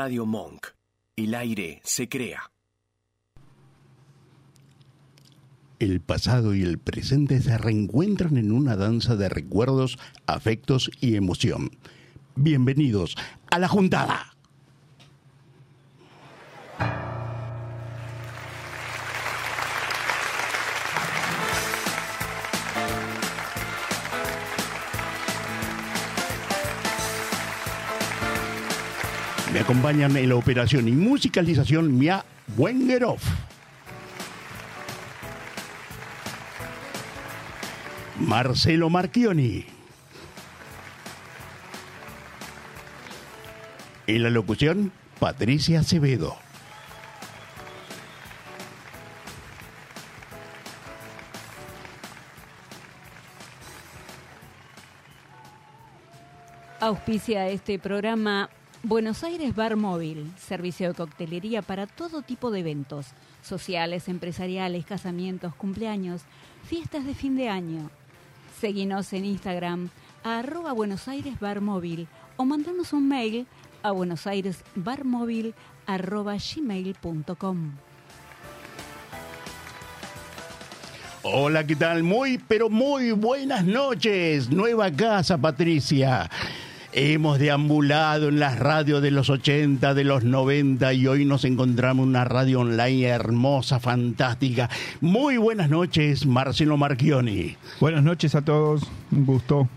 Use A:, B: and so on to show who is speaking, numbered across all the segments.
A: Radio Monk. El aire se crea.
B: El pasado y el presente se reencuentran en una danza de recuerdos, afectos y emoción. Bienvenidos a la juntada. Acompañan en la operación y musicalización Mia Wengerov. Marcelo Marchioni. En la locución, Patricia Acevedo.
C: Auspicia este programa Buenos Aires Bar Móvil, servicio de coctelería para todo tipo de eventos, sociales, empresariales, casamientos, cumpleaños, fiestas de fin de año. Seguinos en Instagram a arroba Buenos Aires Bar Móvil o mandanos un mail a buenosairesbarmóvil arroba gmail.com.
B: Hola, ¿qué tal? Muy, pero muy buenas noches. Nueva casa, Patricia. Hemos deambulado en las radios de los 80, de los 90 y hoy nos encontramos en una radio online hermosa, fantástica. Muy buenas noches, Marcelo Marchioni.
D: Buenas noches a todos, un gusto.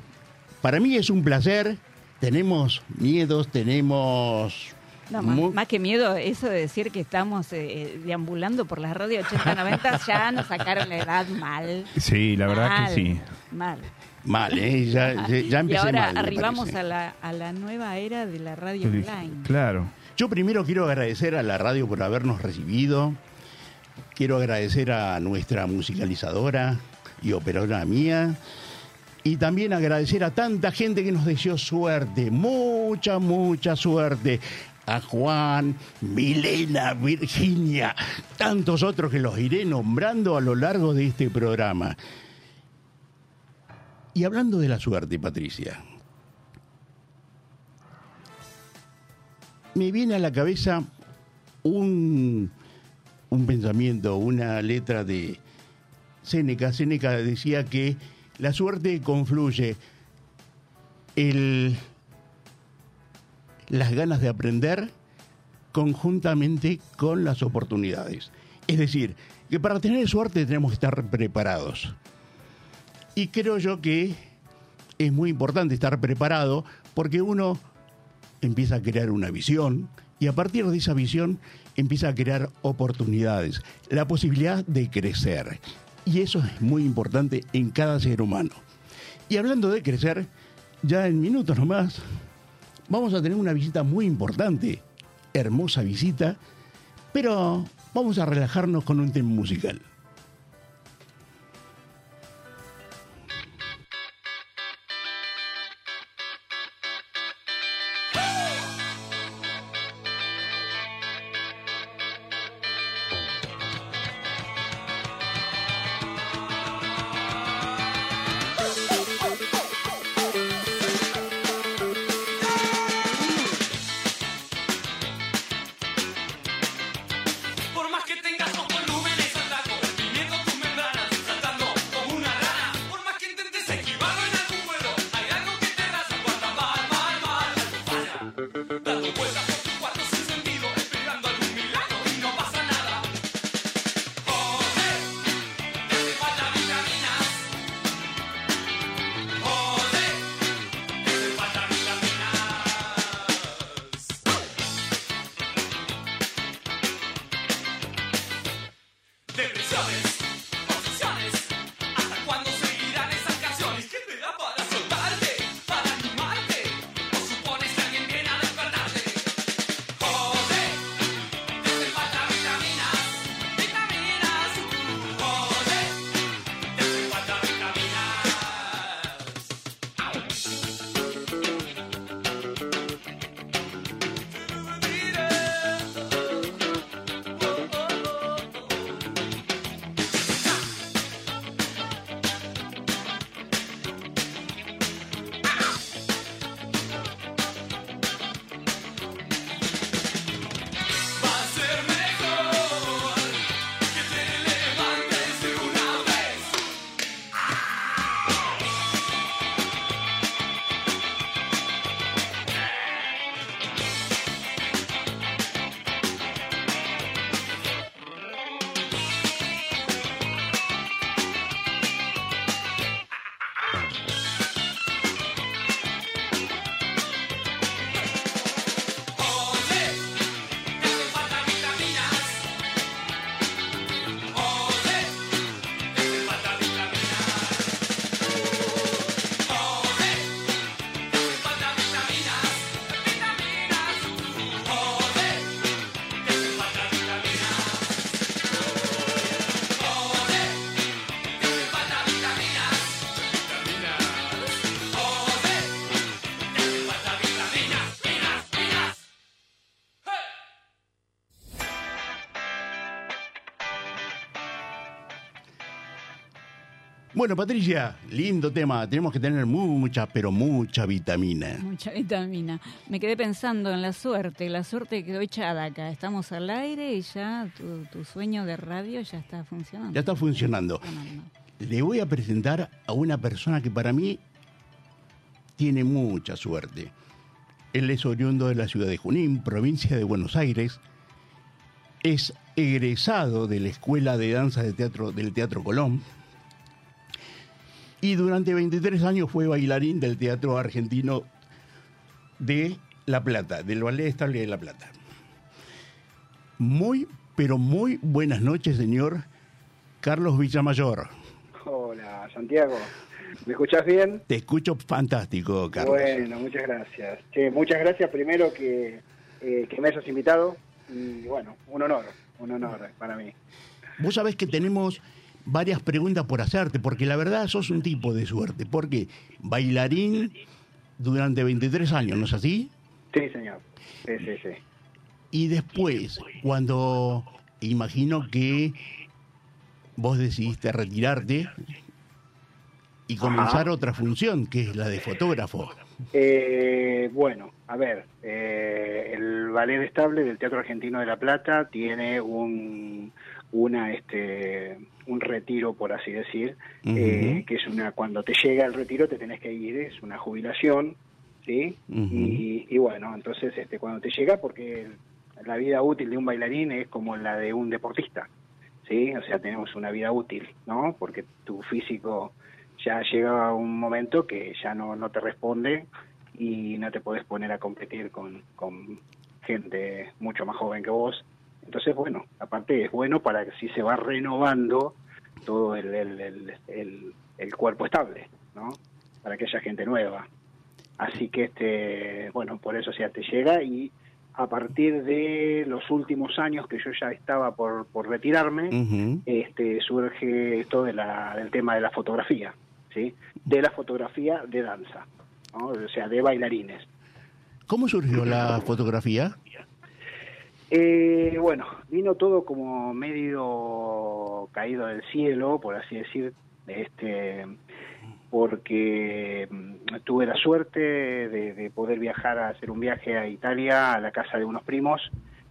B: Para mí es un placer. Tenemos miedos, tenemos
C: No, más, más que miedo, eso de decir que estamos eh, deambulando por las radios 80-90, ya nos sacaron la edad mal.
D: Sí, la verdad
C: Mal,
D: que sí.
C: Mal.
B: mal, ¿eh? Ya, ya- ya
C: y ahora
B: mal,
C: arribamos a la, a la nueva era de la radio
D: Sí,
C: online.
D: Claro.
B: Yo primero quiero agradecer a la radio por habernos recibido. Quiero agradecer a nuestra musicalizadora y operadora mía. Y también agradecer a tanta gente que nos deseó suerte, mucha, mucha suerte. A Juan, Milena, Virginia, tantos otros que los iré nombrando a lo largo de este programa. Y hablando de la suerte, Patricia, me viene a la cabeza un, un pensamiento, una letra de Séneca. Séneca decía que la suerte confluye el, las ganas de aprender conjuntamente con las oportunidades. Es decir, que para tener suerte tenemos que estar preparados. Y creo yo que es muy importante estar preparado porque uno empieza a crear una visión y a partir de esa visión empieza a crear oportunidades, la posibilidad de crecer. Y eso es muy importante en cada ser humano. Y hablando de crecer, ya en minutos nomás, vamos a tener una visita muy importante, hermosa visita, pero vamos a relajarnos con un tema musical. Bueno, Patricia, lindo tema. Tenemos que tener mucha, pero mucha vitamina.
C: Mucha vitamina. Me quedé pensando en la suerte, la suerte que quedó echada acá. Estamos al aire y ya tu, tu sueño de radio ya está funcionando.
B: Ya está funcionando.
C: Funcionando.
B: Le voy a presentar a una persona que para mí tiene mucha suerte. Él es oriundo de la ciudad de Junín, provincia de Buenos Aires. Es egresado de la Escuela de Danza de Teatro, del Teatro Colón. Y durante 23 años fue bailarín del Teatro Argentino de La Plata, del Ballet Estable de La Plata. Muy, pero muy buenas noches, señor Carlos Villamayor.
E: Hola, Santiago. ¿Me escuchás bien?
B: Te escucho fantástico, Carlos.
E: Bueno, muchas gracias. Che, muchas gracias primero que, eh, que me hayas invitado. Y bueno, un honor, un honor para mí.
B: Vos sabés que tenemos varias preguntas por hacerte, porque la verdad sos un tipo de suerte. Porque bailarín durante 23 años, ¿no es así?
E: Sí, señor. Sí, sí, sí.
B: Y después, cuando imagino que vos decidiste retirarte y comenzar
E: Ajá.
B: otra función, que es la de fotógrafo.
E: Eh, bueno, a ver, eh, el ballet estable del Teatro Argentino de La Plata tiene un una este un retiro por así decir eh, que es una cuando te llega el retiro te tenés que ir es una jubilación sí y bueno entonces este cuando te llega porque la vida útil de un bailarín es como la de un deportista sí o sea tenemos una vida útil no porque tu físico ya llega a un momento que ya no, no te responde y no te podés poner a competir con, con gente mucho más joven que vos. Entonces, bueno, aparte es bueno para que si se va renovando todo el, el, el, el- el cuerpo estable, ¿no? Para que haya gente nueva. Así que, este bueno, por eso ya te llega y a partir de los últimos años que yo ya estaba por, por retirarme, este, surge esto de la, del tema de la fotografía, ¿sí? De la fotografía de danza, ¿no? O sea, de bailarines.
B: ¿Cómo surgió la fotografía?
E: Eh, bueno, vino todo como medio caído del cielo, por así decir, este, porque mm, tuve la suerte de, de poder viajar a hacer un viaje a Italia, a la casa de unos primos,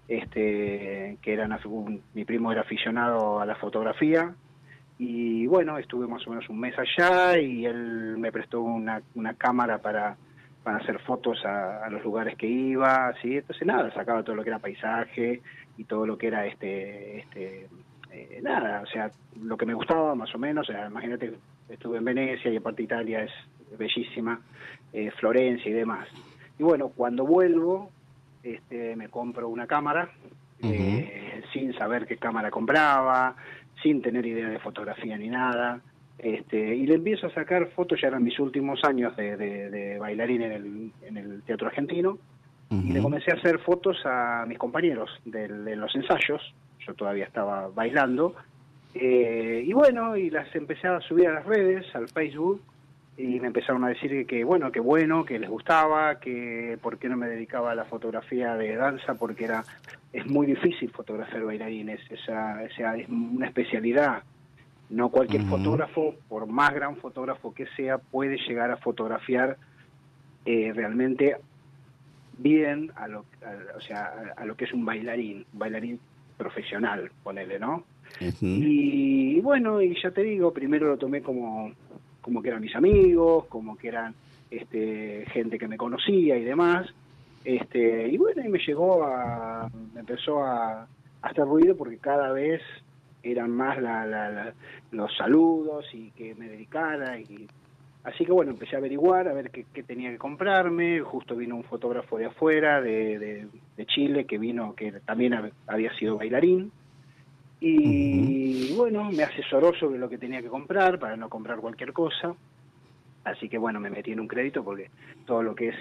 E: este, que eran un- mi primo era aficionado a la fotografía y bueno, estuve más o menos un mes allá y él me prestó una cámara para, para hacer fotos a, a los lugares que iba, ¿sí? Entonces nada, sacaba todo lo que era paisaje y todo lo que era este, este eh, nada, o sea, lo que me gustaba más o menos, o sea, imagínate, estuve en Venecia y aparte Italia es bellísima, eh, Florencia y demás. Y bueno, cuando vuelvo, este, me compro una cámara, eh, sin saber qué cámara compraba, sin tener idea de fotografía ni nada. Este, y le empiezo a sacar fotos, ya eran mis últimos años de, de- de bailarín en el, en el teatro argentino, y le comencé a hacer fotos a mis compañeros de los ensayos, yo todavía estaba bailando, eh, y bueno, y las empecé a subir a las redes, al Facebook, y me empezaron a decir que, que, bueno, que bueno, que les gustaba, que por qué no me dedicaba a la fotografía de danza, porque era es muy difícil fotografiar bailarines, esa, esa es una especialidad. No cualquier fotógrafo, por más gran fotógrafo que sea, puede llegar a fotografiar eh, realmente bien a lo, a- o sea, a, a lo que es un bailarín, un bailarín profesional, ponele, ¿no? Y bueno, y ya te digo, primero lo tomé como, como que eran mis amigos, como que eran este, gente que me conocía y demás. Este, y bueno, y me llegó a, me empezó a, a hacer ruido porque cada vez eran más la, la- la- los saludos y que me dedicara y así que bueno empecé a averiguar a ver qué, qué tenía que comprarme. Justo vino un fotógrafo de afuera de, de- de Chile que vino que también hab- había sido bailarín. Y bueno me asesoró sobre lo que tenía que comprar para no comprar cualquier cosa. Así que bueno me metí en un crédito porque todo lo que es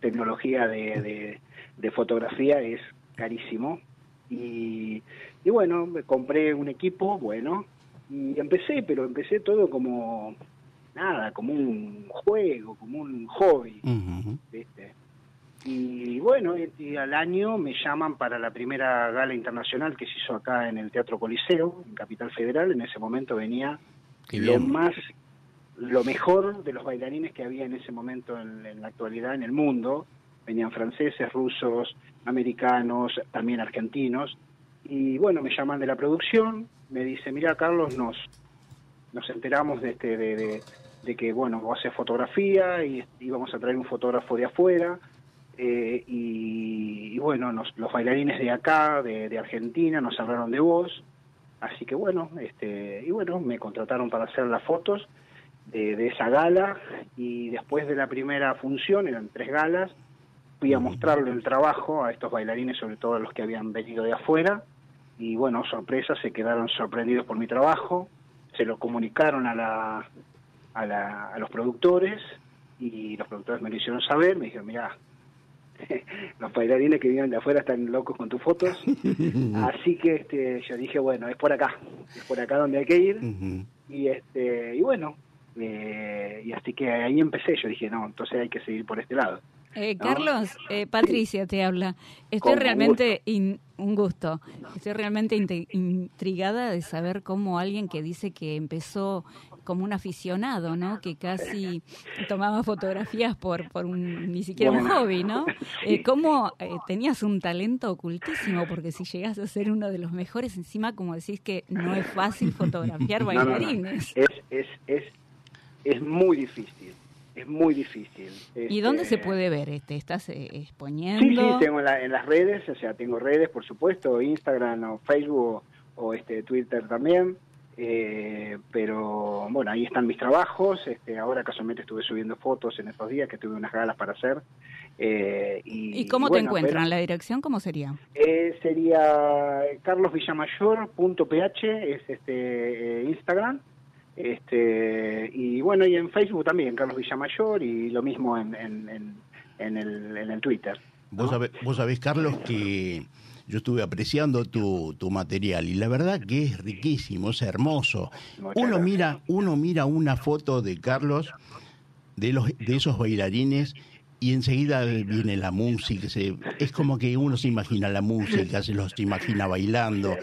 E: tecnología de, de- de fotografía es carísimo y, y bueno me compré un equipo bueno y empecé pero empecé todo como nada como un juego como un hobby. Y bueno, y, al año me llaman para la primera gala internacional que se hizo acá en el Teatro Coliseo, en Capital Federal. En ese momento venía lo más, lo mejor de los bailarines que había en ese momento en, en la actualidad en el mundo. Venían franceses, rusos, americanos, también argentinos. Y bueno, me llaman de la producción, me dice, mira Carlos, nos, nos enteramos de, este, de, de- de que, bueno, vos haces fotografía y íbamos a traer un fotógrafo de afuera. eh, y, bueno, los bailarines de acá, de, de Argentina, nos hablaron de vos. Así que bueno, este, y bueno, me contrataron para hacer las fotos de, de esa gala y después de la primera función, eran tres galas, fui a mostrarle el trabajo a estos bailarines, sobre todo a los que habían venido de afuera, y bueno, sorpresa, se quedaron sorprendidos por mi trabajo, se lo comunicaron a, la, a, la- a los productores y los productores me lo hicieron saber, me dijeron, mira, los bailarines que vienen de afuera están locos con tus fotos, así que este, yo dije, bueno, es por acá, es por acá donde hay que ir, y este y bueno, eh, y así que ahí empecé, yo dije, no, entonces hay que seguir por este lado.
C: Eh. Carlos, eh, Patricia te habla. Estoy
E: Con
C: realmente, in- un gusto, estoy realmente intrigada de saber cómo alguien que dice que empezó como un aficionado, ¿no? Que casi tomaba fotografías por, por un, ni siquiera un hobby, ¿no? Eh, ¿Cómo eh, tenías un talento ocultísimo? Porque si llegas a ser uno de los mejores, encima como decís que no es fácil fotografiar
E: No, no, no.
C: bailarines.
E: Es, es, es, es muy difícil, es muy difícil.
C: ¿Y dónde se
E: Este,
C: puede ver? este ¿Estás eh,
E: Sí, sí,
C: exponiendo?
E: tengo en, la- en las redes, o sea, tengo redes, por supuesto, Instagram o Facebook o este Twitter también. eh, pero bueno, ahí están mis trabajos. Este, ahora casualmente estuve subiendo fotos en estos días que tuve unas galas para hacer. eh, y,
C: ¿Y cómo
E: y
C: te
E: bueno,
C: encuentran?
E: pero-
C: ¿La dirección cómo sería?
E: Eh, sería carlosvillamayor.ph, es este eh, Instagram. Este, y bueno, y en Facebook también, Carlos Villamayor, y lo mismo en, en, en, en el, en el Twitter.
B: Vos, sabés, vos sabés, Carlos, que yo estuve apreciando tu, tu material y la verdad que es riquísimo, es hermoso.
E: Muchas
B: Uno
E: gracias.
B: mira, uno mira una foto de Carlos, de, los, de esos bailarines, y enseguida viene la música. se- es como que uno se imagina la música, se los imagina bailando.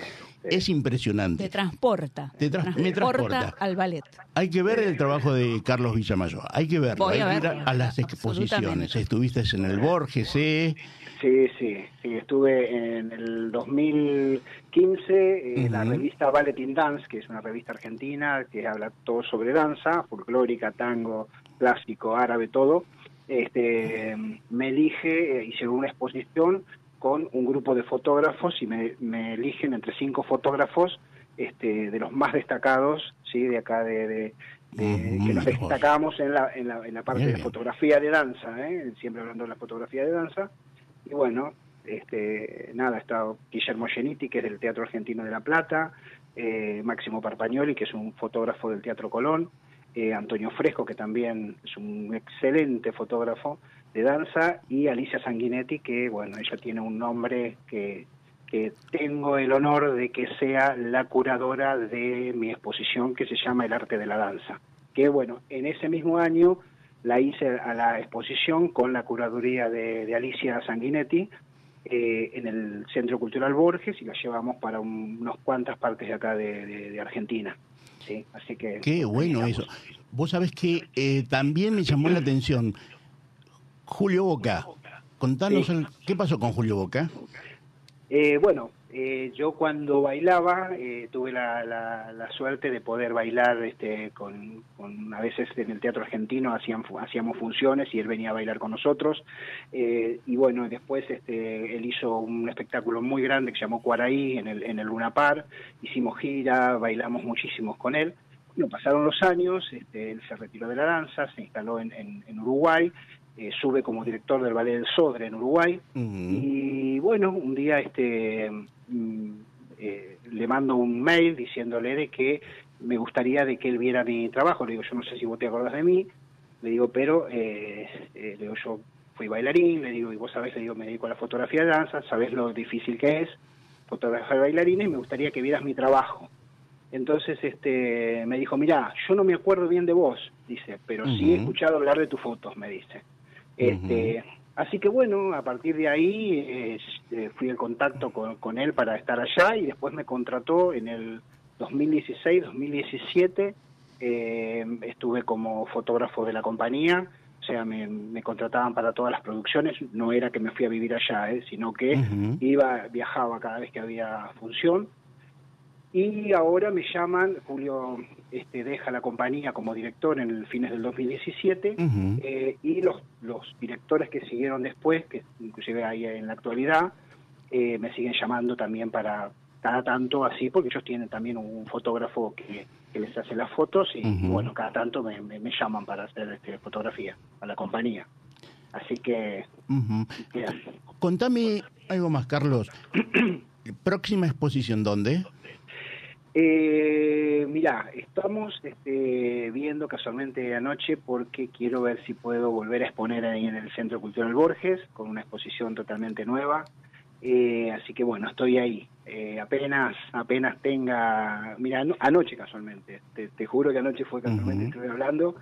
B: Es
C: Te
B: impresionante.
C: transporta.
B: Te tra- me transporta.
C: al ballet.
B: Hay que ver el trabajo de Carlos Villamayor, hay que verlo,
C: Voy
B: hay
C: a
B: que ir
C: verlo,
B: a, a las exposiciones. Estuviste en el Borges, ¿eh?
E: Sí, sí, sí, estuve en el 2015 en la
B: Ujú.
E: revista Ballet in Dance, que es una revista argentina que habla todo sobre danza, folclórica, tango, clásico, árabe, todo. Este, me elige, eh, hicieron una exposición con un grupo de fotógrafos y me, me eligen entre cinco fotógrafos este, de los más destacados, sí, de acá de, de- de-
B: Ujú,
E: que nos destacamos en la, en la, en la parte
B: Bien,
E: de
B: bien.
E: fotografía de danza, ¿eh? siempre hablando de la fotografía de danza. Y bueno, este, nada, está Guillermo Geniti, que es del Teatro Argentino de La Plata, eh, Máximo Parpagnoli, que es un fotógrafo del Teatro Colón, eh, Antonio Fresco, que también es un excelente fotógrafo de danza, y Alicia Sanguinetti, que bueno, ella tiene un nombre que, que tengo el honor de que sea la curadora de mi exposición que se llama El arte de la danza. Que bueno, en ese mismo año la hice a la exposición con la curaduría de, de Alicia Sanguinetti eh, en el Centro Cultural Borges y la llevamos para un- unas cuantas partes de acá de, de- de Argentina. Sí, así que
B: Qué bueno eso. Vos sabés que eh, también me llamó la atención Julio Boca. Contanos
E: Sí.
B: el- qué pasó con Julio Boca.
E: Eh, bueno, eh, yo cuando bailaba eh, tuve la, la- la suerte de poder bailar este, con, con- a veces en el teatro argentino hacían, hacíamos funciones y él venía a bailar con nosotros Eh, y bueno después este, él hizo un espectáculo muy grande que se llamó Cuaraí en el, en el Luna Par hicimos gira, bailamos muchísimos con él bueno, pasaron los años, este, él se retiró de la danza, se instaló en, en- en Uruguay, eh, sube como director del Ballet del Sodre en Uruguay, y bueno, un día este mm, eh, le mando un mail diciéndole de que me gustaría de que él viera mi trabajo. Le digo, yo no sé si vos te acordás de mí. Le digo, pero eh, eh, le digo, yo fui bailarín. Le digo, y vos sabés, le digo, me dedico a la fotografía de danza, sabés lo difícil que es fotografiar bailarines me gustaría que vieras mi trabajo. Entonces este me dijo, mira, yo no me acuerdo bien de vos, dice, pero sí he escuchado hablar de tus fotos, me dice. Este, Así que bueno, a partir de ahí eh, fui en contacto con, con él para estar allá y después me contrató en el 2016-2017 eh, estuve como fotógrafo de la compañía, o sea, me, me contrataban para todas las producciones, no era que me fui a vivir allá, eh, sino que iba, viajaba cada vez que había función. Y ahora me llaman, Julio este, deja la compañía como director en el fines del 2017,
B: Ujú.
E: eh, y los, los directores que siguieron después, que inclusive hay en la actualidad, eh, me siguen llamando también para cada tanto así, porque ellos tienen también un fotógrafo que, que les hace las fotos y bueno, cada tanto me, me- me llaman para hacer este, fotografía a la compañía. Así que,
B: Contame algo más, Carlos. Próxima exposición, ¿dónde?
E: Eh, mira, estamos este, viendo casualmente anoche porque quiero ver si puedo volver a exponer ahí en el Centro Cultural Borges con una exposición totalmente nueva. Eh, así que bueno, estoy ahí. Eh, apenas apenas tenga, mira, ano- anoche casualmente, te, te juro que anoche fue casualmente,
B: Ujú.
E: estuve hablando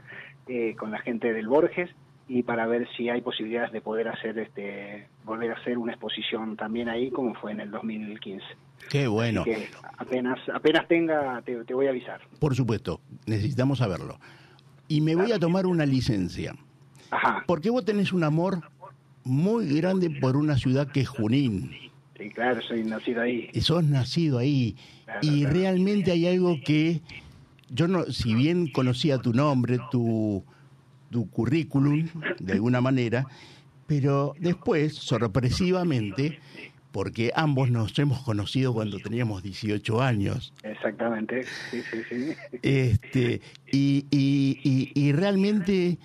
E: eh, con la gente del Borges y para ver si hay posibilidades de poder hacer este volver a hacer una exposición también ahí como fue en el 2015.
B: Qué bueno.
E: Así que apenas, apenas tenga, te, te voy a avisar.
B: Por supuesto, necesitamos saberlo. Y me voy a tomar una licencia.
E: Ajá,
B: Porque vos tenés un amor muy grande por una ciudad que es Junín.
E: sí, claro, soy nacido ahí.
B: Y sos nacido ahí.
E: Claro,
B: Y
E: claro.
B: realmente hay algo que yo no, si bien conocía tu nombre, tu, tu currículum, de alguna manera, pero después, sorpresivamente, porque ambos nos hemos conocido cuando teníamos 18 años,
E: Exactamente, sí, sí, sí.
B: este, y, y- y- y realmente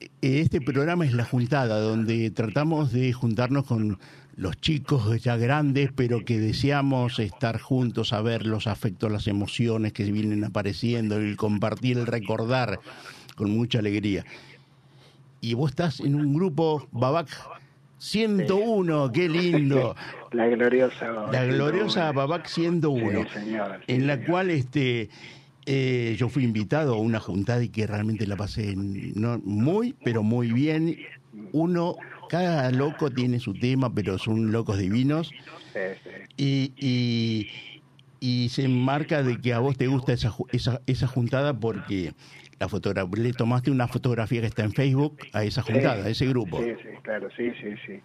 B: eh, este programa es la juntada, donde tratamos de juntarnos con los chicos ya grandes, pero que deseamos estar juntos, a ver los afectos, las emociones que vienen apareciendo, el compartir, el recordar con mucha alegría. Y vos estás en un grupo Babac 101, qué lindo.
E: La gloriosa.
B: La gloriosa Babac 101
E: Sí, señor.
B: en la cual este eh, yo fui invitado a una juntada y que realmente la pasé no, muy, pero muy bien. Uno, cada loco tiene su tema, pero son locos divinos.
E: Sí, sí.
B: Y, y, y se enmarca de que a vos te gusta esa, esa, esa juntada porque la fotogra- le tomaste una fotografía que está en Facebook a esa juntada, a ese grupo.
E: Sí, sí, claro, sí, sí, sí.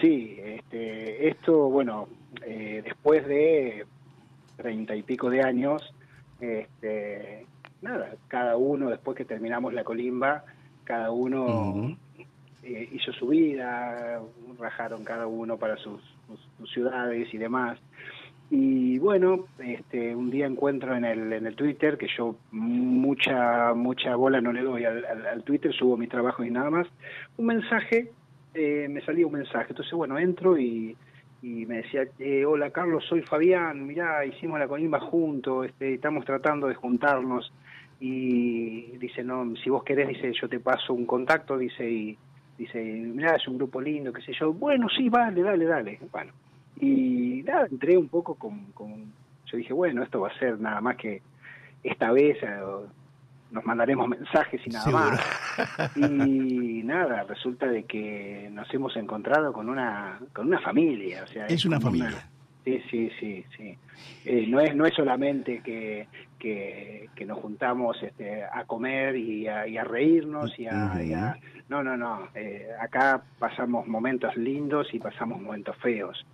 E: Sí, este, esto, bueno, eh, después de treinta y pico de años, este, nada, cada uno, después que terminamos la colimba, cada uno eh, hizo su vida, rajaron cada uno para sus, sus- sus ciudades y demás. Y bueno, este, un día encuentro en el, en el Twitter, que yo mucha mucha bola no le doy al, Twitter, subo mis trabajos y nada más, un mensaje, eh, me salía un mensaje. Entonces, bueno, entro y, y me decía, eh, hola Carlos, soy Fabián, mirá, hicimos la colimba juntos, este, estamos tratando de juntarnos. Y dice, no, si vos querés, dice, yo te paso un contacto, dice, y dice, mirá, es un grupo lindo, qué sé yo. Bueno, sí, vale, dale, dale. Bueno, y nada, entré un poco con, con- yo dije, bueno, esto va a ser nada más que esta vez eh, nos mandaremos mensajes y nada
B: Seguro.
E: más. Y nada, resulta de que nos hemos encontrado con una con una familia, o sea,
B: Es una familia.
E: Sí, sí, sí, sí. Eh, no es no es solamente que, que, que nos juntamos este, a comer y a, y a reírnos y a, y a- no, no, no. Eh, acá pasamos momentos lindos y pasamos momentos feos.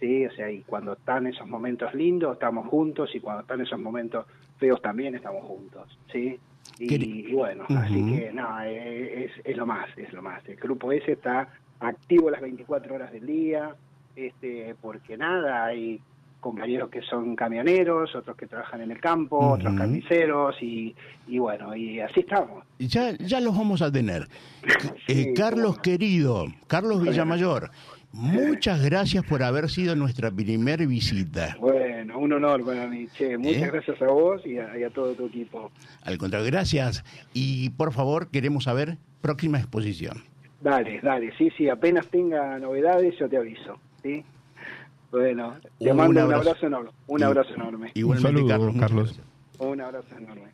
E: Sí, o sea, y cuando están esos momentos lindos estamos juntos y cuando están esos momentos feos también estamos juntos, ¿sí? Y, bueno, así que no, eh, es, es lo más, es lo más. El grupo ese está activo las 24 horas del día, este, porque nada, hay compañeros que son camioneros, otros que trabajan en el campo, otros carniceros y, y bueno, y así estamos.
B: Ya, ya los vamos a tener. Eh, Carlos
E: bueno.
B: querido, Carlos Villamayor, muchas gracias por haber sido nuestra primer visita.
E: Bueno, un honor para mí, che, muchas
B: ¿Eh?
E: gracias a vos y a, y a todo tu equipo.
B: Al contrario, gracias. Y por favor, queremos saber próxima exposición.
E: Dale, dale, sí, sí, apenas tenga novedades yo te aviso, ¿sí? Bueno, te
B: Un
E: mando un
B: abrazo.
E: abrazo enorme, un abrazo enorme,
B: Igualmente,
D: saludo,
B: Carlos.
D: Carlos.
E: un abrazo enorme.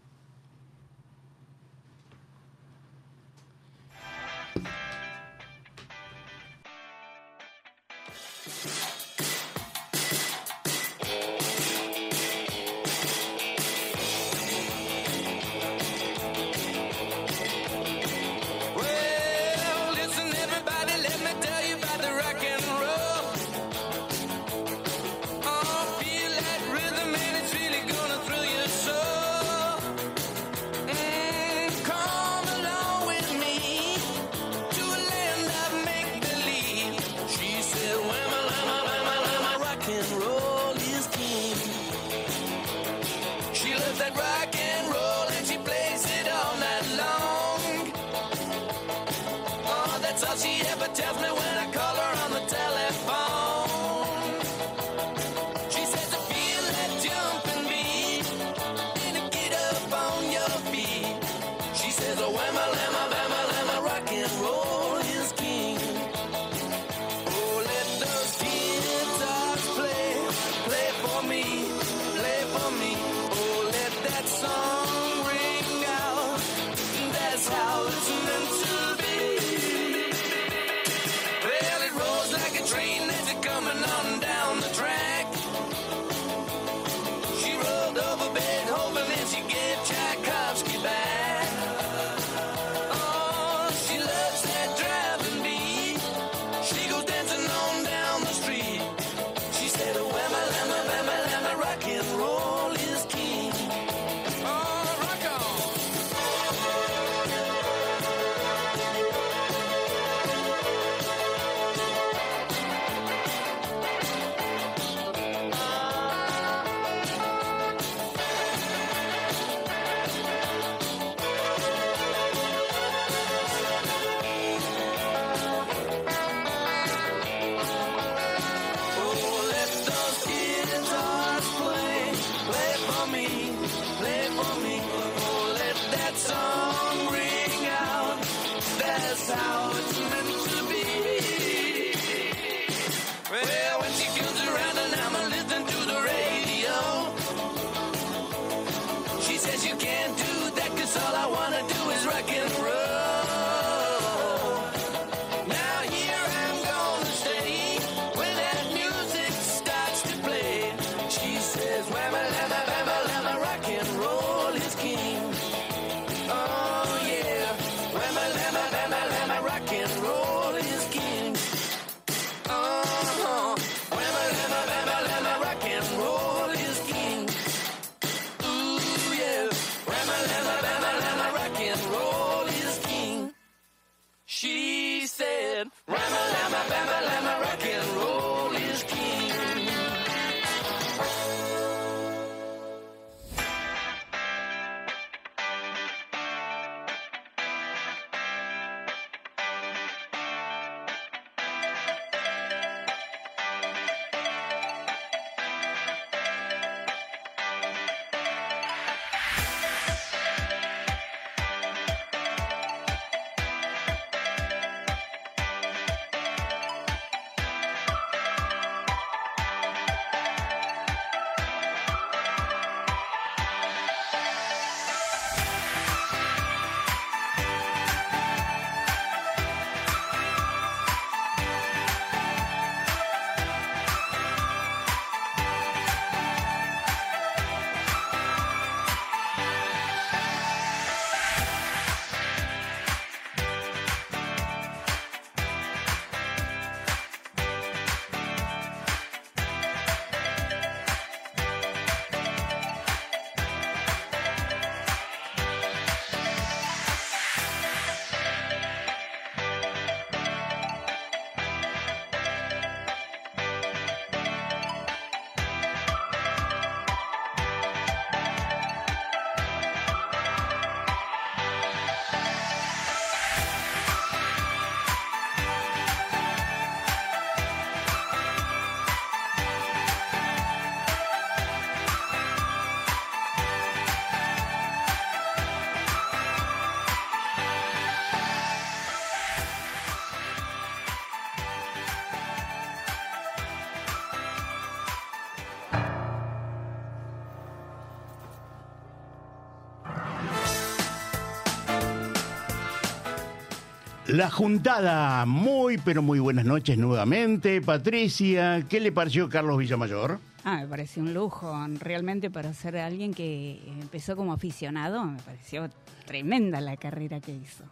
B: La juntada, muy pero muy buenas noches nuevamente. Patricia, ¿qué le pareció Carlos Villamayor?
C: Ah, me pareció un lujo, realmente para ser alguien que empezó como aficionado, me pareció tremenda la carrera que hizo.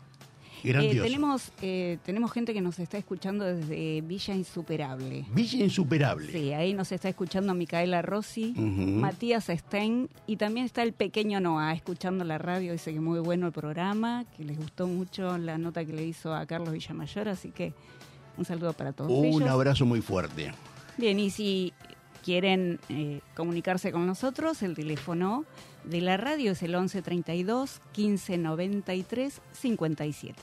C: Eh, tenemos, eh, tenemos gente que nos está escuchando desde Villa Insuperable.
B: Villa Insuperable.
C: Sí, ahí nos está escuchando Micaela Rossi. Matías Stein y también está el pequeño Noah escuchando la radio. Dice que muy bueno el programa, que les gustó mucho la nota que le hizo a Carlos Villamayor, así que un saludo para todos
B: Un
C: ellos.
B: abrazo muy fuerte.
C: Bien, y si quieren eh, comunicarse con nosotros, el teléfono de la radio es el 1132 1593 57.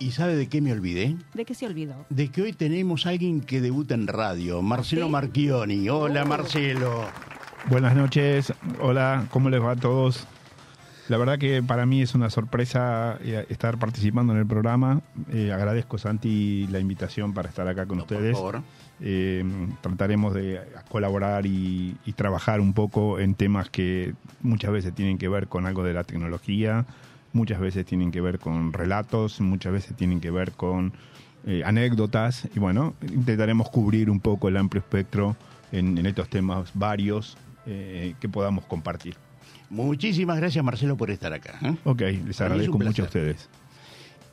B: ¿Y sabe de qué me olvidé?
C: ¿De qué se olvidó?
B: De que hoy tenemos a alguien que debuta en radio, Marcelo
C: ¿Sí?
B: Marchioni. Hola
C: Oh.
B: Marcelo.
D: Buenas noches, hola, ¿cómo les va a todos? La verdad que para mí es una sorpresa eh, estar participando en el programa. Eh, agradezco, Santi, la invitación para estar acá con
B: No, por
D: ustedes.
B: favor.
D: Eh, trataremos de colaborar y, y trabajar un poco en temas que muchas veces tienen que ver con algo de la tecnología, muchas veces tienen que ver con relatos, muchas veces tienen que ver con eh, anécdotas. Y bueno, intentaremos cubrir un poco el amplio espectro en, en estos temas varios eh, que podamos compartir.
B: Muchísimas gracias, Marcelo, por estar acá. ¿eh?
D: Ok, les agradezco mucho a ustedes.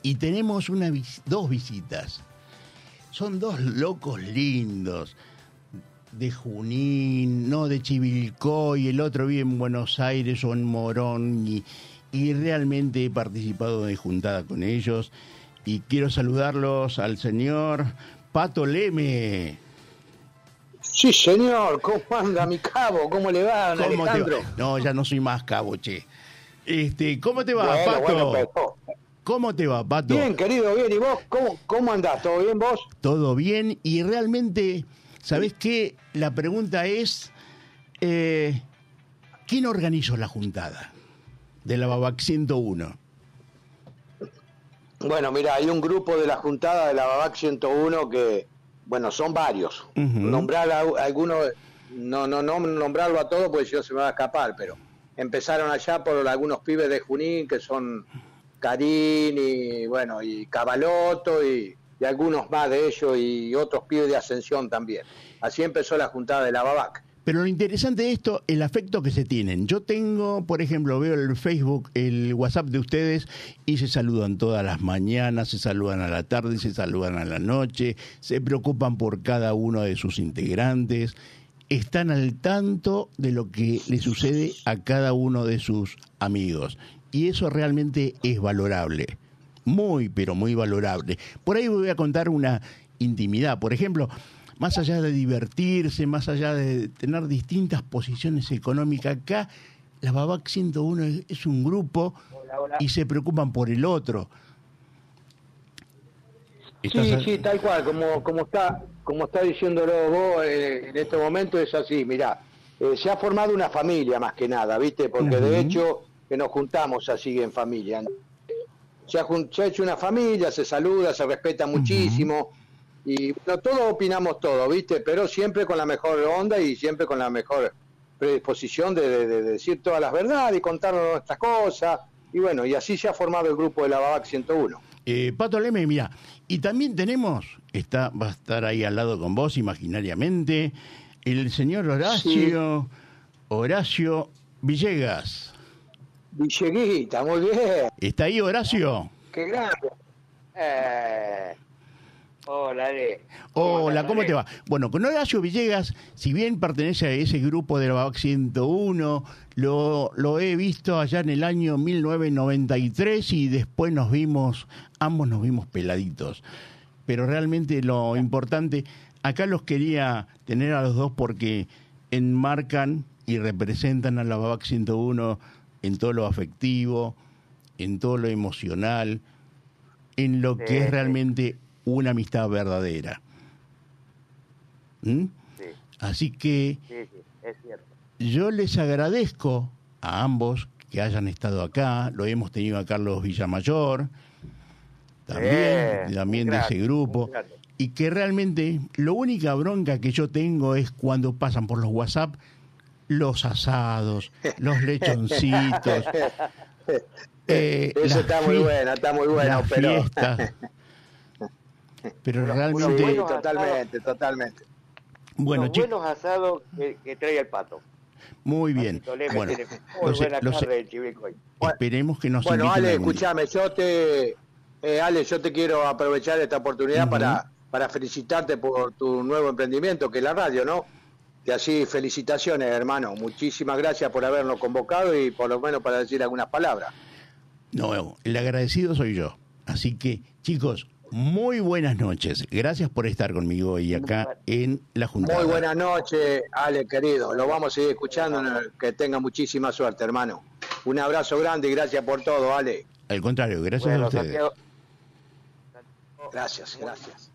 B: Y tenemos una dos visitas. Son dos locos lindos. De Junín, no de Chivilcoy, el otro vive en Buenos Aires o en Morón. Y, y realmente he participado de juntada con ellos. Y quiero saludarlos al señor Pato Leme.
F: Sí, señor. ¿Cómo anda mi cabo? ¿Cómo le va, don
B: ¿Cómo te
F: Alejandro?
B: va? No, ya no soy más cabo, che. Este, ¿Cómo te va,
F: Bueno,
B: Pato?
F: bueno,
B: ¿Cómo te va, Pato?
F: Bien, querido, bien. ¿Y vos? ¿Cómo, cómo andás? ¿Todo bien vos?
B: todo bien y realmente, ¿sabés qué? La pregunta es, eh, ¿quién organizó la juntada de la Babac 101?
F: Bueno, mira, hay un grupo de la juntada de la Babac 101 que, bueno, son varios. Nombrar a a algunos, no, no, no nombrarlo a todos porque no se me va a escapar, pero empezaron allá por algunos pibes de Junín que son Karim y, bueno, y Cabaloto y, y algunos más de ellos y otros pibes de Ascensión también. Así empezó la juntada de la Babac.
B: Pero lo interesante de esto, el afecto que se tienen. Yo tengo, por ejemplo, veo el Facebook, el WhatsApp de ustedes y se saludan todas las mañanas, se saludan a la tarde, se saludan a la noche, se preocupan por cada uno de sus integrantes, están al tanto de lo que le sucede a cada uno de sus amigos. Y eso realmente es valorable. Muy, pero muy valorable. Por ahí voy a contar una intimidad. Por ejemplo, más allá de divertirse, más allá de tener distintas posiciones económicas, acá la Babac 101 es, es un grupo y se preocupan por el otro.
F: Sí,
B: a-
F: sí, tal cual, como, como está como está diciéndolo vos eh, en este momento es así, mirá, eh, se ha formado una familia más que nada, ¿viste? Porque de hecho que nos juntamos así en familia. Se ha, se ha hecho una familia, se saluda, se respeta muchísimo y bueno, todos opinamos todo, ¿viste? Pero siempre con la mejor onda y siempre con la mejor predisposición de, de- de decir todas las verdades y contarnos nuestras cosas. Y bueno, y así se ha formado el grupo de la Babac 101.
B: Eh, Pato Leme, mira, y también tenemos, está, va a estar ahí al lado con vos imaginariamente, el señor Horacio, Horacio Villegas.
F: Villeguita, muy bien.
B: ¿Está ahí Horacio?
F: Qué grande. Eh, hola, Ale.
B: Hola, ¿cómo te va? Bueno, con Horacio Villegas, si bien pertenece a ese grupo de la BAC 101, lo, lo he visto allá en el año 1993 y después nos vimos, ambos nos vimos peladitos. Pero realmente lo importante, acá los quería tener a los dos porque enmarcan y representan a la BAC 101 en todo lo afectivo, en todo lo emocional, en lo que es realmente una amistad verdadera. ¿Mm?
G: Sí,
B: Así que
G: sí, sí, es cierto.
B: yo les agradezco a ambos que hayan estado acá. Lo hemos tenido a Carlos Villamayor, también, también de ese grupo. Y que realmente la única bronca que yo tengo es cuando pasan por los WhatsApp los asados, los lechoncitos. eh,
F: Eso está muy bueno, está muy bueno, pero.
B: fiestas. Pero
G: Unos
B: realmente,
F: Sí, totalmente, totalmente.
B: bueno, chicos,
G: buenos asados que, que trae el pato.
B: muy bien. Bueno, los-
G: buena
B: los-
G: carne de chivilcoy.
B: esperemos que nos
F: Bueno, Ale, escúchame, yo te. eh, Ale, yo te quiero aprovechar esta oportunidad para, para felicitarte por tu nuevo emprendimiento, que es la radio, ¿no? Y así, felicitaciones, hermano. Muchísimas gracias por habernos convocado y por lo menos para decir algunas palabras.
B: No, el agradecido soy yo. Así que, chicos, muy buenas noches. Gracias por estar conmigo hoy acá en la Junta.
F: Muy buenas noches, Ale, querido. Lo vamos a seguir escuchando. Que tenga muchísima suerte, hermano. Un abrazo grande y gracias por todo, Ale.
B: Al contrario, gracias
G: Bueno,
B: a ustedes.
G: Santiago,
F: Gracias, gracias.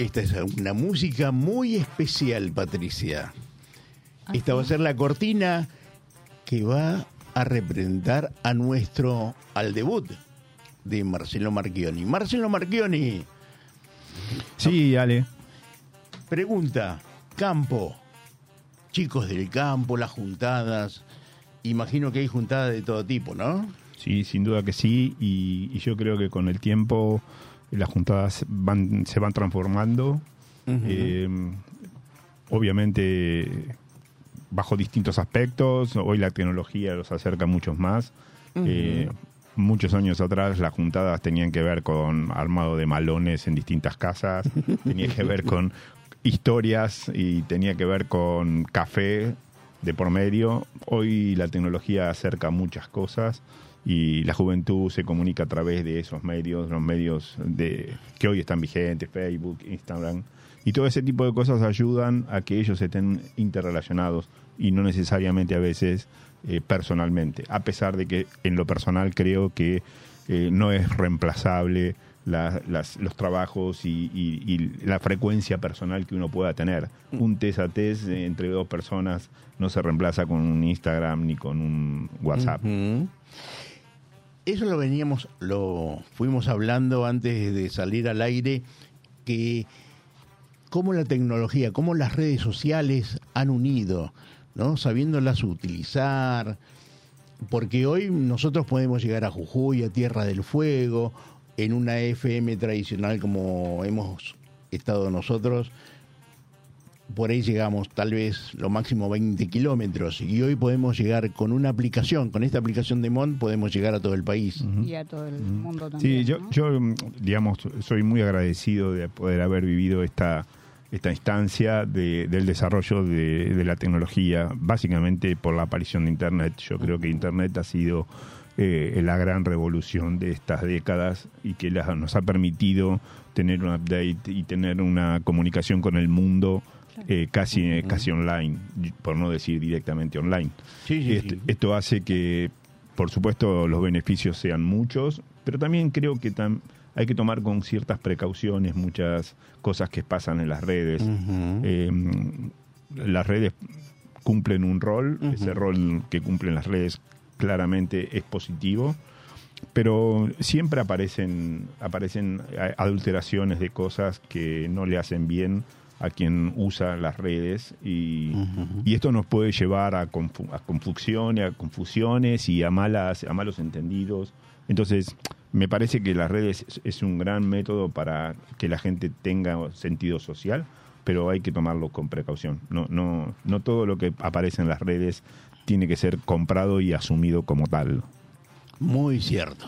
B: Esta es una música muy especial, Patricia. Esta va a ser la cortina que va a representar a nuestro al debut de Marcelo Marchioni. Marcelo Marchioni,
D: Sí, Ale.
B: pregunta, campo, chicos del campo, las juntadas, imagino que hay juntadas de todo tipo, ¿no?
D: Sí, sin duda que sí. Y, y yo creo que con el tiempo las juntadas van, se van transformando. Eh, obviamente bajo distintos aspectos. Hoy la tecnología los acerca muchos más. Eh, muchos años atrás las juntadas tenían que ver con armado de malones en distintas casas, tenía que ver con historias y tenía que ver con café de por medio. Hoy la tecnología acerca muchas cosas y la juventud se comunica a través de esos medios, los medios de que hoy están vigentes, Facebook, Instagram. Y todo ese tipo de cosas ayudan a que ellos estén interrelacionados y no necesariamente a veces eh, personalmente. A pesar de que en lo personal creo que eh, no es reemplazable la- las- los trabajos y, y- y la frecuencia personal que uno pueda tener. Un test a test entre dos personas no se reemplaza con un Instagram ni con un WhatsApp.
B: Eso lo veníamos, lo fuimos hablando antes de salir al aire, que cómo la tecnología, cómo las redes sociales han unido, ¿no? Sabiéndolas utilizar, porque hoy nosotros podemos llegar a Jujuy, a Tierra del Fuego, en una FM tradicional como hemos estado nosotros, por ahí llegamos tal vez lo máximo 20 kilómetros y hoy podemos llegar con una aplicación, con esta aplicación de MON podemos llegar a todo el país.
C: Y a todo el mundo también.
D: Sí, yo,
C: ¿no?
D: yo, digamos, soy muy agradecido de poder haber vivido esta, esta instancia de- del desarrollo de, de la tecnología, básicamente por la aparición de Internet. Yo creo que Internet ha sido eh, la gran revolución de estas décadas y que la- nos ha permitido tener un update y tener una comunicación con el mundo eh, casi, eh, casi online, por no decir directamente online.
B: Sí, sí,
D: Esto,
B: sí.
D: esto hace que, por supuesto, los beneficios sean muchos, pero también creo que tam- hay que tomar con ciertas precauciones muchas cosas que pasan en las redes. Eh, las redes cumplen un rol, ese rol que cumplen las redes claramente es positivo, pero siempre aparecen, aparecen adulteraciones de cosas que no le hacen bien a quien usa las redes y, y esto nos puede llevar a, confu- a confusión, a confusiones y a malas a malos entendidos. Entonces, me parece que las redes es, es un gran método para que la gente tenga sentido social, pero hay que tomarlo con precaución. No, no, no todo lo que aparece en las redes tiene que ser comprado y asumido como tal.
B: Muy cierto.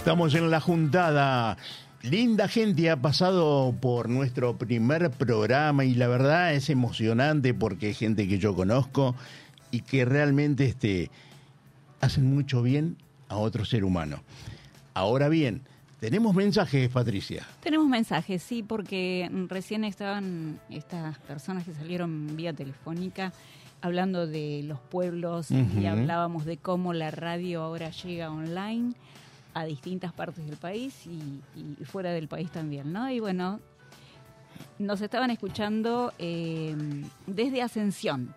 B: Estamos en la juntada. Linda gente ha pasado por nuestro primer programa y la verdad es emocionante porque es gente que yo conozco y que realmente este, hacen mucho bien a otro ser humano. Ahora bien, tenemos mensajes, Patricia.
C: Tenemos mensajes, sí, porque recién estaban estas personas que salieron vía telefónica hablando de los pueblos y hablábamos de cómo la radio ahora llega online a distintas partes del país y, y fuera del país también, ¿no? Y bueno, nos estaban escuchando eh, desde Ascensión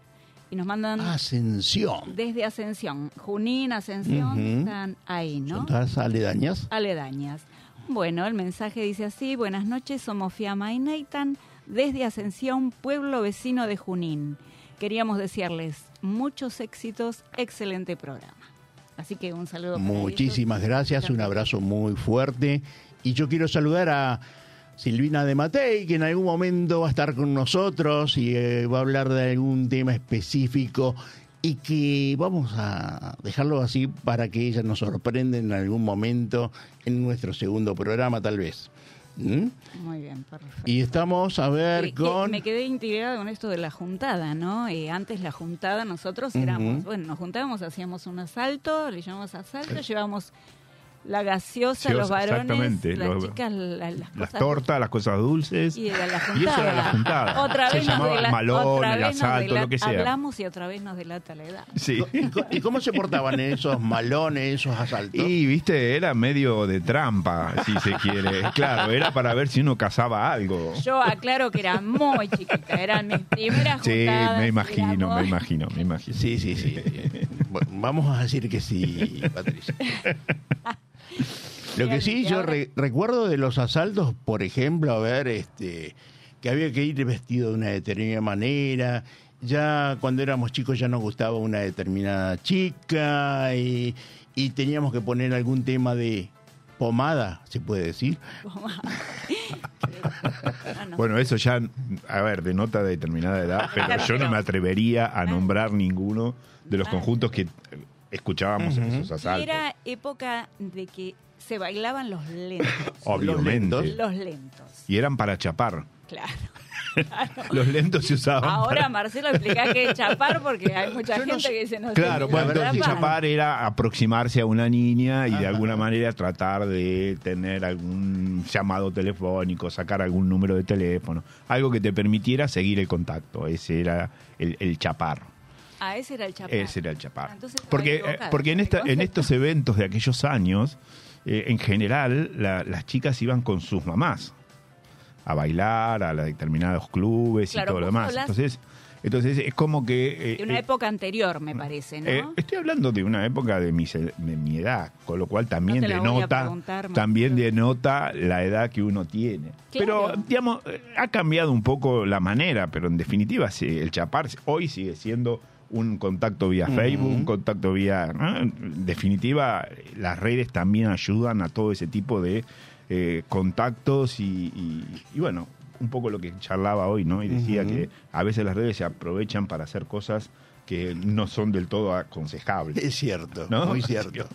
C: y nos mandan
B: Ascensión.
C: desde Ascensión, Junín, Ascensión, están ahí, ¿no?
B: ¿Son todas aledañas?
C: aledañas. Bueno, el mensaje dice así, buenas noches, somos Fiamma y Nathan, desde Ascensión, pueblo vecino de Junín. Queríamos desearles muchos éxitos, excelente programa. Así que un saludo. para
B: Muchísimas gracias, un abrazo muy fuerte. Y yo quiero saludar a Silvina de Matei, que en algún momento va a estar con nosotros y eh, va a hablar de algún tema específico y que vamos a dejarlo así para que ella nos sorprenda en algún momento en nuestro segundo programa, tal vez. ¿Mm?
C: Muy bien, perfecto.
B: Y estamos a ver
C: Eh,
B: con...
C: me quedé intrigada con esto de la juntada, ¿no? Eh, antes la juntada nosotros éramos, bueno, nos juntábamos, hacíamos un asalto, le llamamos asalto, llevamos la gaseosa, los
D: Gaseosa,
C: varones,
D: exactamente,
C: las
D: los-
C: chicas, la- las,
D: Las
C: cosas
D: tortas, las cosas dulces.
C: Y era la juntada.
D: Y eso era la juntada.
C: Otra
D: Se
C: vez nos
D: llamaba
C: dela-
D: el malón,
C: otra
D: el asalto, lo que sea.
C: Hablamos y otra vez nos delata la edad.
D: Sí.
B: ¿Y co- ¿Y cómo se portaban esos malones, esos asaltos?
D: Y, viste, era medio de trampa, si se quiere. Claro, era para ver si uno cazaba algo.
C: Yo aclaro que era muy chiquita, eran mis primeras
D: Sí,
C: juntadas.
D: me imagino, me imagino, me imagino.
B: Sí, sí, sí. Bueno, vamos a decir que sí, Patricia. Lo que sí, yo
C: ahora-
B: re- recuerdo de los asaltos, por ejemplo, a ver, este, que había que ir vestido de una determinada manera. Ya cuando éramos chicos ya nos gustaba una determinada chica y, y teníamos que poner algún tema de pomada, se puede decir.
C: Ah, no.
D: Bueno, eso ya, a ver, denota de determinada edad, pero yo no me atrevería a nombrar ninguno de los conjuntos que escuchábamos esos asaltos.
C: era época de que se bailaban los lentos.
D: Obviamente.
B: lentos.
C: los lentos,
D: Y eran para chapar.
C: claro.
D: Los lentos se usaban
C: Ahora,
D: para...
C: Marcelo, explica que es chapar porque hay mucha
B: Yo no
C: gente
B: sé-
C: que dice no
D: Claro, bueno, entonces
B: chapar.
D: chapar era aproximarse a una niña y de
B: Ajá.
D: alguna manera tratar de tener algún llamado telefónico, sacar algún número de teléfono, algo que te permitiera seguir el contacto. Ese era el, el chapar.
C: Ah, ese era el chapar.
D: Ese era el chapar.
C: Ah,
D: porque, eh, porque en, esta, en estos eventos de aquellos años, eh, en general, la- las chicas iban con sus mamás a bailar a determinados clubes
C: Claro,
D: y todo lo demás. Entonces, entonces es como que... eh,
C: De una época anterior, me parece, ¿no?
D: eh, estoy hablando de una época de mi, se- de mi edad, con lo cual también
C: No
D: denota, también
C: Marcelo.
D: denota la edad que uno tiene.
C: Claro.
D: Pero, digamos, ha cambiado un poco la manera, pero en definitiva sí, el chapar hoy sigue siendo un contacto vía Facebook, un contacto vía... ¿no? En definitiva, las redes también ayudan a todo ese tipo de eh, contactos y, y- y, bueno, un poco lo que charlaba hoy, ¿no? Y decía que a veces las redes se aprovechan para hacer cosas que no son del todo aconsejables.
B: Es cierto,
D: ¿No?
B: muy cierto.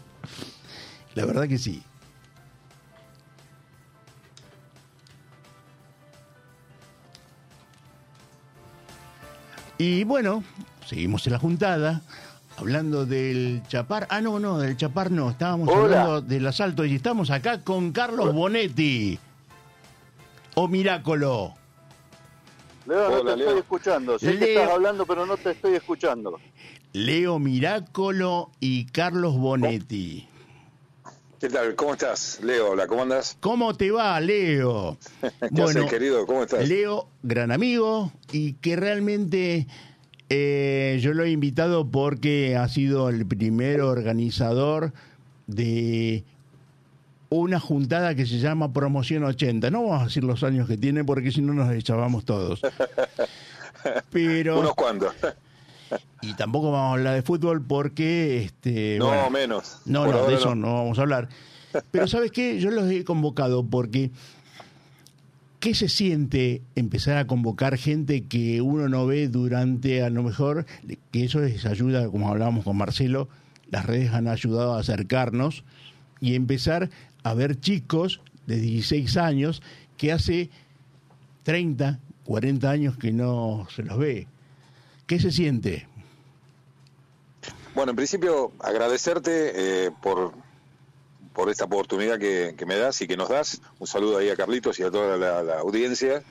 B: La verdad que sí. Y bueno, seguimos en la juntada, hablando del chapar. Ah, no, no, del chapar no, estábamos
F: Hola.
B: hablando del asalto y estamos acá con Carlos Bonetti. O Miracolo.
H: Leo, no
I: Hola,
H: te
I: Leo.
H: estoy escuchando. Sé que
B: Leo.
H: estás hablando, pero no te estoy escuchando.
B: Leo Miracolo y Carlos Bonetti.
I: ¿Qué tal? ¿Cómo estás? Leo, hola, ¿cómo andas?
B: ¿Cómo te va, Leo?
I: ¿Qué haces, querido? ¿Cómo estás?
B: Leo, gran amigo, y que realmente eh, yo lo he invitado porque ha sido el primer organizador de una juntada que se llama Promoción 80. No vamos a decir los años que tiene porque si no nos echábamos todos. Pero,
I: Unos cuantos.
B: y tampoco vamos a hablar de fútbol porque... Este,
I: no,
B: bueno,
I: menos.
B: no,
I: Por
B: no, de eso no. vamos a hablar. Pero ¿sabes qué? Yo los he convocado porque ¿qué se siente empezar a convocar gente que uno no ve durante, a lo mejor, que eso es ayuda, como hablábamos con Marcelo, las redes han ayudado a acercarnos y empezar a ver chicos de 16 años que hace 30, 40 años que no se los ve. ¿Qué se siente?
I: Bueno, en principio agradecerte eh, por, por esta oportunidad que, me das y que nos das. Un saludo ahí a Carlitos y a toda la, audiencia.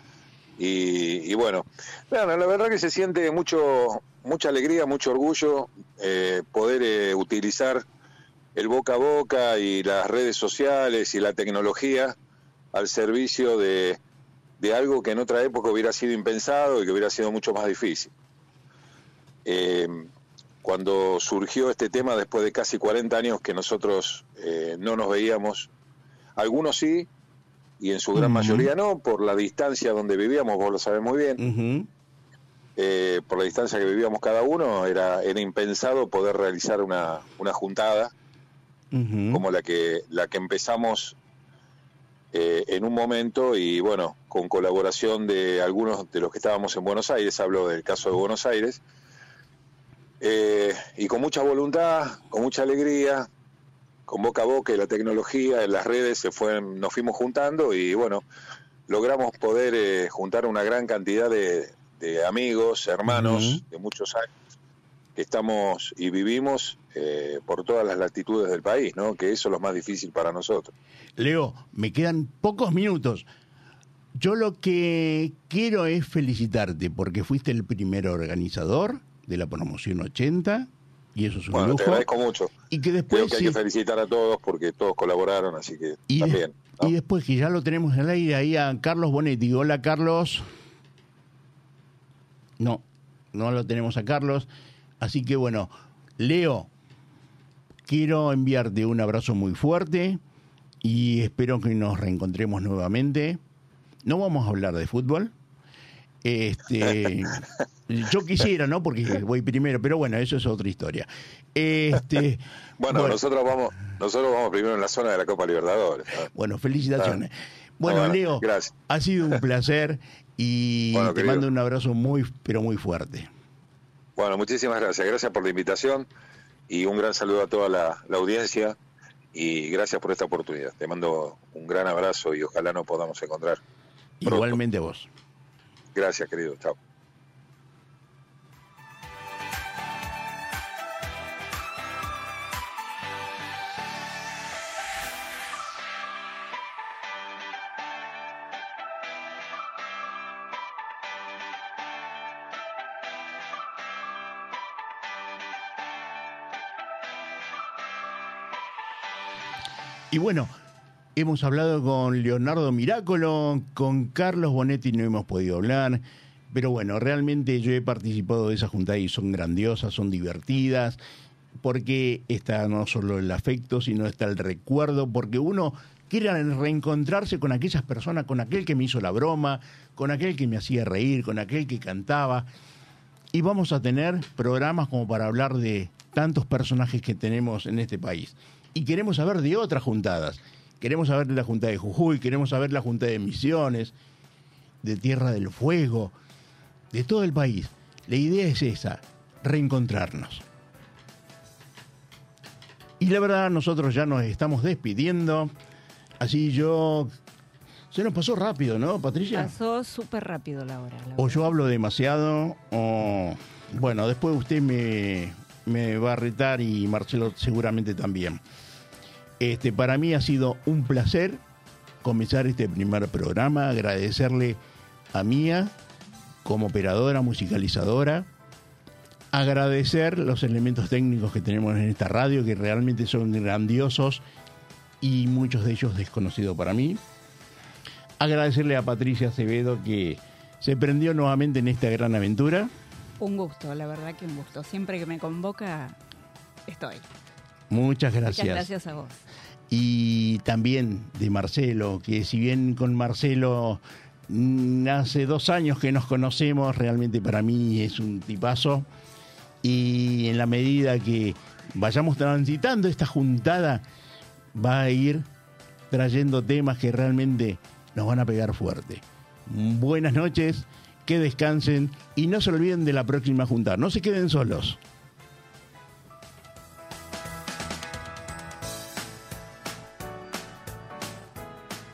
I: Y, y bueno, bueno, la verdad que se siente mucho, mucha alegría, mucho orgullo eh, poder eh, utilizar el boca a boca y las redes sociales y la tecnología al servicio de, de algo que en otra época hubiera sido impensado y que hubiera sido mucho más difícil. Eh, cuando surgió este tema después de casi 40 años que nosotros eh, no nos veíamos, algunos sí, y en su gran mayoría no, por la distancia donde vivíamos, vos lo sabés muy bien, eh, por la distancia que vivíamos cada uno, era, era impensado poder realizar una, una juntada como la que, la que empezamos eh, en un momento y bueno, con colaboración de algunos de los que estábamos en Buenos Aires, hablo del caso de Buenos Aires, eh, y con mucha voluntad, con mucha alegría, con boca a boca y la tecnología en las redes se fueron, nos fuimos juntando y bueno, logramos poder eh, juntar una gran cantidad de, de amigos, hermanos de muchos años que estamos y vivimos eh, por todas las latitudes del país, ¿no? Que eso es lo más difícil para nosotros.
B: Leo, me quedan pocos minutos. Yo lo que quiero es felicitarte porque fuiste el primer organizador de la promoción 80 y eso es un
I: Bueno, te
B: lujo.
I: agradezco mucho.
B: Y que
I: Creo
B: después
I: que hay que felicitar a todos porque todos colaboraron, así que
B: y,
I: también. ¿no?
B: y después que ya lo tenemos en el aire ahí a Carlos Bonetti. Hola Carlos. No, no lo tenemos a Carlos. Así que bueno, Leo, quiero enviarte un abrazo muy fuerte y espero que nos reencontremos nuevamente. No vamos a hablar de fútbol. Este, yo quisiera, ¿no? Porque voy primero, pero bueno, eso es otra historia. Este,
I: Bueno, nosotros vamos nosotros vamos primero en la zona de la Copa Libertadores. ¿no?
B: Bueno, felicitaciones. Bueno,
I: Bueno,
B: Leo,
I: gracias.
B: ha sido un placer y
I: Bueno,
B: te
I: querido.
B: mando un abrazo muy, pero muy fuerte.
I: Bueno, muchísimas gracias. Gracias por la invitación y un gran saludo a toda la, la audiencia y gracias por esta oportunidad. Te mando un gran abrazo y ojalá nos podamos encontrar. pronto.
B: Igualmente vos.
I: Gracias, querido. Chao.
B: Y bueno, hemos hablado con Leonardo Miracolo, con Carlos Bonetti no hemos podido hablar, pero bueno, realmente yo he participado de esa juntada y son grandiosas, son divertidas, porque está no solo el afecto, sino está el recuerdo, porque uno quiere reencontrarse con aquellas personas, con aquel que me hizo la broma, con aquel que me hacía reír, con aquel que cantaba. Y vamos a tener programas como para hablar de tantos personajes que tenemos en este país. Y queremos saber de otras juntadas. Queremos saber de la Junta de Jujuy, queremos saber la Junta de Misiones, de Tierra del Fuego, de todo el país. La idea es esa, reencontrarnos. Y la verdad, nosotros ya nos estamos despidiendo. Así yo... Se nos pasó rápido, ¿no, Patricia?
C: Pasó súper rápido la hora. la
B: O yo hablo demasiado, o... Bueno, después usted me, me va a retar y Marcelo seguramente también. Este, para mí ha sido un placer comenzar este primer programa, agradecerle a Mía como operadora, musicalizadora, agradecer los elementos técnicos que tenemos en esta radio, que realmente son grandiosos y muchos de ellos desconocidos para mí agradecerle a Patricia Acevedo que se prendió nuevamente en esta gran aventura.
C: Un gusto, la verdad que un gusto. Siempre que me convoca, estoy.
B: Muchas
C: Muchas
B: gracias.
C: gracias a vos.
B: Y también de Marcelo, que si bien con Marcelo mm, hace dos años que nos conocemos, realmente para mí es un tipazo. Y en la medida que vayamos transitando esta juntada, va a ir trayendo temas que realmente nos van a pegar fuerte. Buenas noches, que descansen y no se olviden de la próxima juntada. No se queden solos.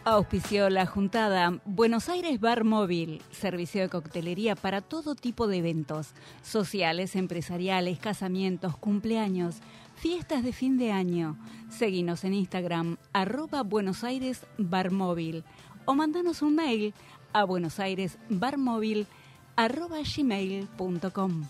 C: Auspició la juntada Buenos Aires Bar Móvil, servicio de coctelería para todo tipo de eventos, sociales, empresariales, casamientos, cumpleaños, fiestas de fin de año. Seguinos en Instagram, arroba Buenos Aires Bar Móvil, o mandanos un mail a buenosairesbarmóvil arroba gmail.com.